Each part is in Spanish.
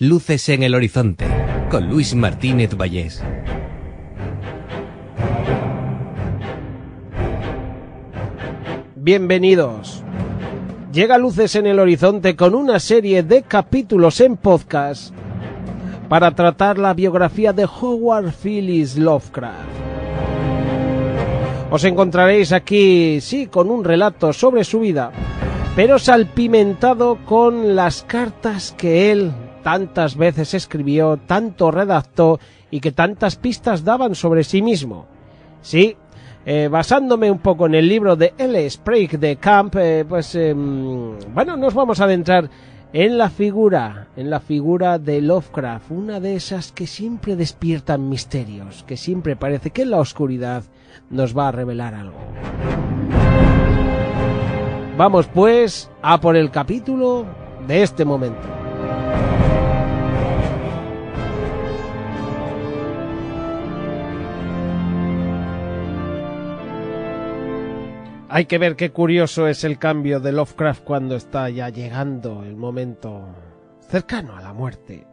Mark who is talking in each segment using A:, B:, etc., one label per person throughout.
A: Luces en el horizonte, con Luis Martínez Vallés.
B: Bienvenidos. Llega Luces en el Horizonte con una serie de capítulos en podcast para tratar la biografía de Howard Phillips Lovecraft. Os encontraréis aquí, sí, con un relato sobre su vida, pero salpimentado con las cartas que él tantas veces escribió, tanto redactó y que tantas pistas daban sobre sí mismo. Sí, eh, basándome un poco en el libro de L. Sprague de Camp, eh, pues em, bueno, nos vamos a adentrar en la figura, en la figura de Lovecraft, una de esas que siempre despiertan misterios, que siempre parece que en la oscuridad nos va a revelar algo. Vamos pues a por el capítulo de este momento. Hay que ver qué curioso es el cambio de Lovecraft cuando está ya llegando el momento cercano a la muerte.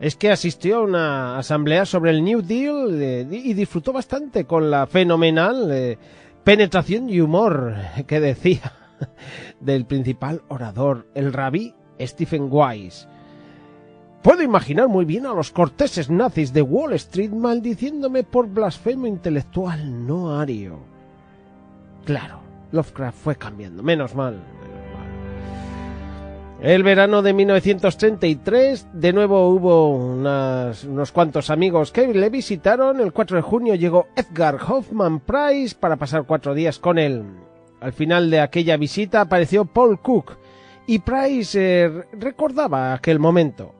B: Es que asistió a una asamblea sobre el New Deal eh, y disfrutó bastante con la fenomenal eh, penetración y humor que decía del principal orador, el rabí Stephen Wise. Puedo imaginar muy bien a los corteses nazis de Wall Street maldiciéndome por blasfemo intelectual no ario. Claro, Lovecraft fue cambiando, menos mal. El verano de 1933, de nuevo hubo unos cuantos amigos que le visitaron. El 4 de junio llegó Edgar Hoffman Price para pasar cuatro días con él. Al final de aquella visita apareció Paul Cook y Price eh, recordaba aquel momento.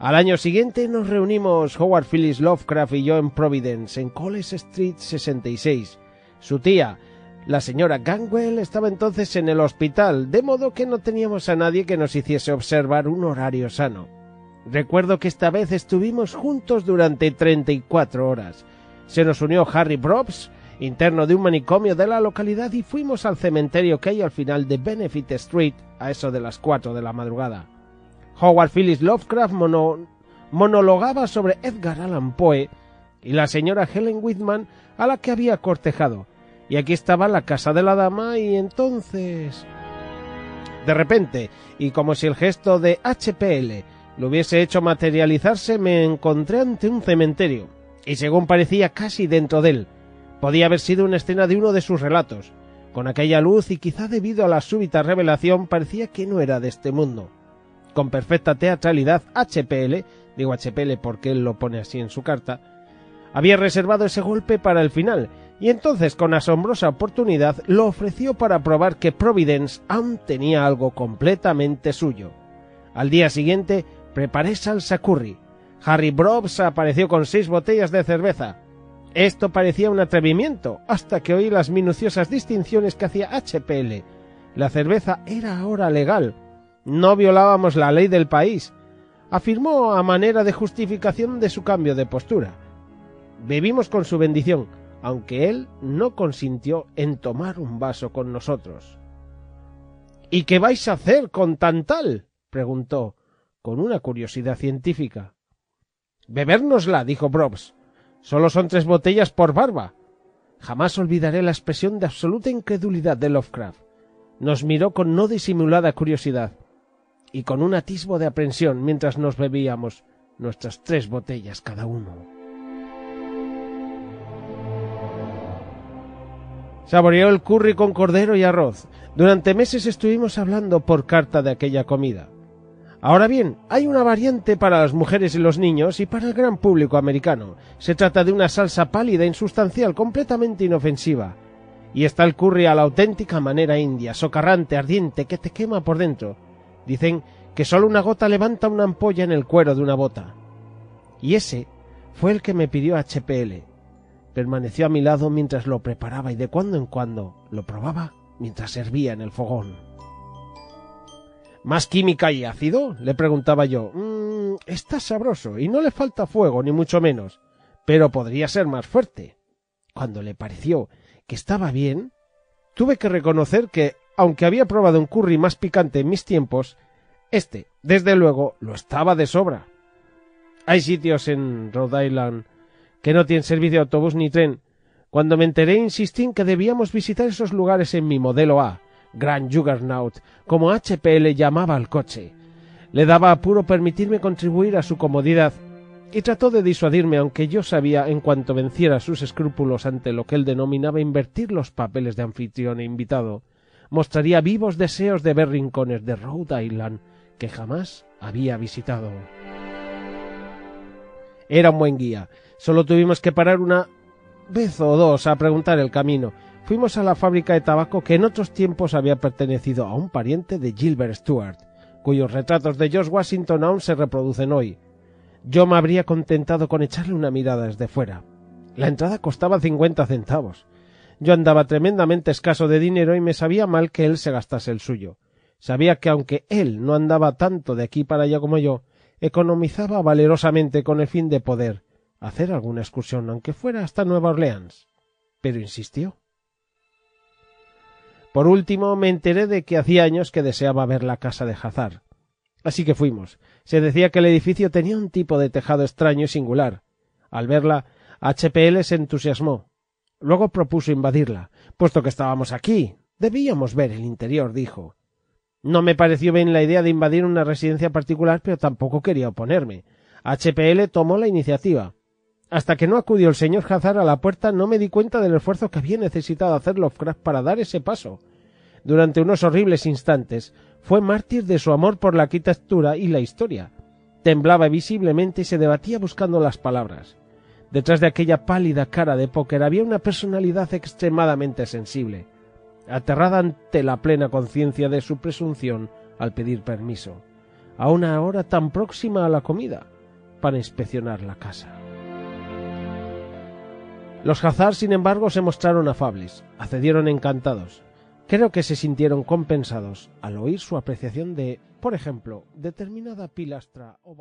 B: Al año siguiente nos reunimos Howard Phillips Lovecraft y yo en Providence, en College Street 66. Su tía, la señora Gangwell estaba entonces en el hospital, de modo que no teníamos a nadie que nos hiciese observar un horario sano. Recuerdo que esta vez estuvimos juntos durante 34 horas. Se nos unió Harry Brobs, interno de un manicomio de la localidad, y fuimos al cementerio que hay al final de Benefit Street a eso de las 4 de la madrugada. Howard Phillips Lovecraft monologaba sobre Edgar Allan Poe y la señora Helen Whitman a la que había cortejado y aquí estaba la casa de la dama y entonces... De repente, y como si el gesto de HPL lo hubiese hecho materializarse, me encontré ante un cementerio, y según parecía casi dentro de él. Podía haber sido una escena de uno de sus relatos. Con aquella luz y quizá debido a la súbita revelación parecía que no era de este mundo. Con perfecta teatralidad, HPL, digo HPL porque él lo pone así en su carta, había reservado ese golpe para el final, y entonces con asombrosa oportunidad lo ofreció para probar que Providence aún tenía algo completamente suyo. Al día siguiente preparé salsa curry. Harry Brobs apareció con seis botellas de cerveza. Esto parecía un atrevimiento, hasta que oí las minuciosas distinciones que hacía HPL. La cerveza era ahora legal. No violábamos la ley del país. Afirmó a manera de justificación de su cambio de postura. Bebimos con su bendición, aunque él no consintió en tomar un vaso con nosotros. ¿Y qué vais a hacer con tan tal? preguntó, con una curiosidad científica. Bebérnosla, dijo Brobs. Solo son tres botellas por barba. Jamás olvidaré la expresión de absoluta incredulidad de Lovecraft. Nos miró con no disimulada curiosidad y con un atisbo de aprensión mientras nos bebíamos nuestras tres botellas cada uno. Saboreó el curry con cordero y arroz. Durante meses estuvimos hablando por carta de aquella comida. Ahora bien, hay una variante para las mujeres y los niños y para el gran público americano. Se trata de una salsa pálida, insustancial, completamente inofensiva. Y está el curry a la auténtica manera india, socarrante, ardiente, que te quema por dentro. Dicen que solo una gota levanta una ampolla en el cuero de una bota. Y ese fue el que me pidió HPL. Permaneció a mi lado mientras lo preparaba y de cuando en cuando lo probaba mientras servía en el fogón. ¿Más química y ácido? le preguntaba yo. Mm, está sabroso y no le falta fuego, ni mucho menos, pero podría ser más fuerte. Cuando le pareció que estaba bien, tuve que reconocer que, aunque había probado un curry más picante en mis tiempos, Este, desde luego, lo estaba de sobra. Hay sitios en Rhode Island que no tienen servicio de autobús ni tren. Cuando me enteré insistí en que debíamos visitar esos lugares en mi modelo A, Grand Juggernaut, como HPL llamaba al coche. Le daba apuro permitirme contribuir a su comodidad y trató de disuadirme, aunque yo sabía, en cuanto venciera sus escrúpulos ante lo que él denominaba invertir los papeles de anfitrión e invitado, mostraría vivos deseos de ver rincones de Rhode Island que jamás había visitado. Era un buen guía. Solo tuvimos que parar una vez o dos a preguntar el camino. Fuimos a la fábrica de tabaco que en otros tiempos había pertenecido a un pariente de Gilbert Stuart, cuyos retratos de George Washington aún se reproducen hoy. Yo me habría contentado con echarle una mirada desde fuera. La entrada costaba cincuenta centavos. Yo andaba tremendamente escaso de dinero y me sabía mal que él se gastase el suyo. Sabía que aunque él no andaba tanto de aquí para allá como yo, economizaba valerosamente con el fin de poder hacer alguna excursión, aunque fuera hasta Nueva Orleans. Pero insistió. Por último, me enteré de que hacía años que deseaba ver la casa de Hazard. Así que fuimos. Se decía que el edificio tenía un tipo de tejado extraño y singular. Al verla, HPL se entusiasmó. Luego propuso invadirla. Puesto que estábamos aquí, debíamos ver el interior, dijo. No me pareció bien la idea de invadir una residencia particular, pero tampoco quería oponerme. HPL tomó la iniciativa. Hasta que no acudió el señor Hazard a la puerta no me di cuenta del esfuerzo que había necesitado hacer Lovecraft para dar ese paso. Durante unos horribles instantes fue mártir de su amor por la arquitectura y la historia. Temblaba visiblemente y se debatía buscando las palabras. Detrás de aquella pálida cara de póker había una personalidad extremadamente sensible, aterrada ante la plena conciencia de su presunción al pedir permiso, a una hora tan próxima a la comida, para inspeccionar la casa. Los Hazard, sin embargo, se mostraron afables, accedieron encantados. Creo que se sintieron compensados al oír su apreciación de, por ejemplo, determinada pilastra o.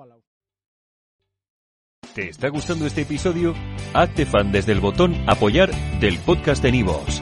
C: ¿Te está gustando este episodio? Hazte fan desde el botón Apoyar del podcast de Nivos.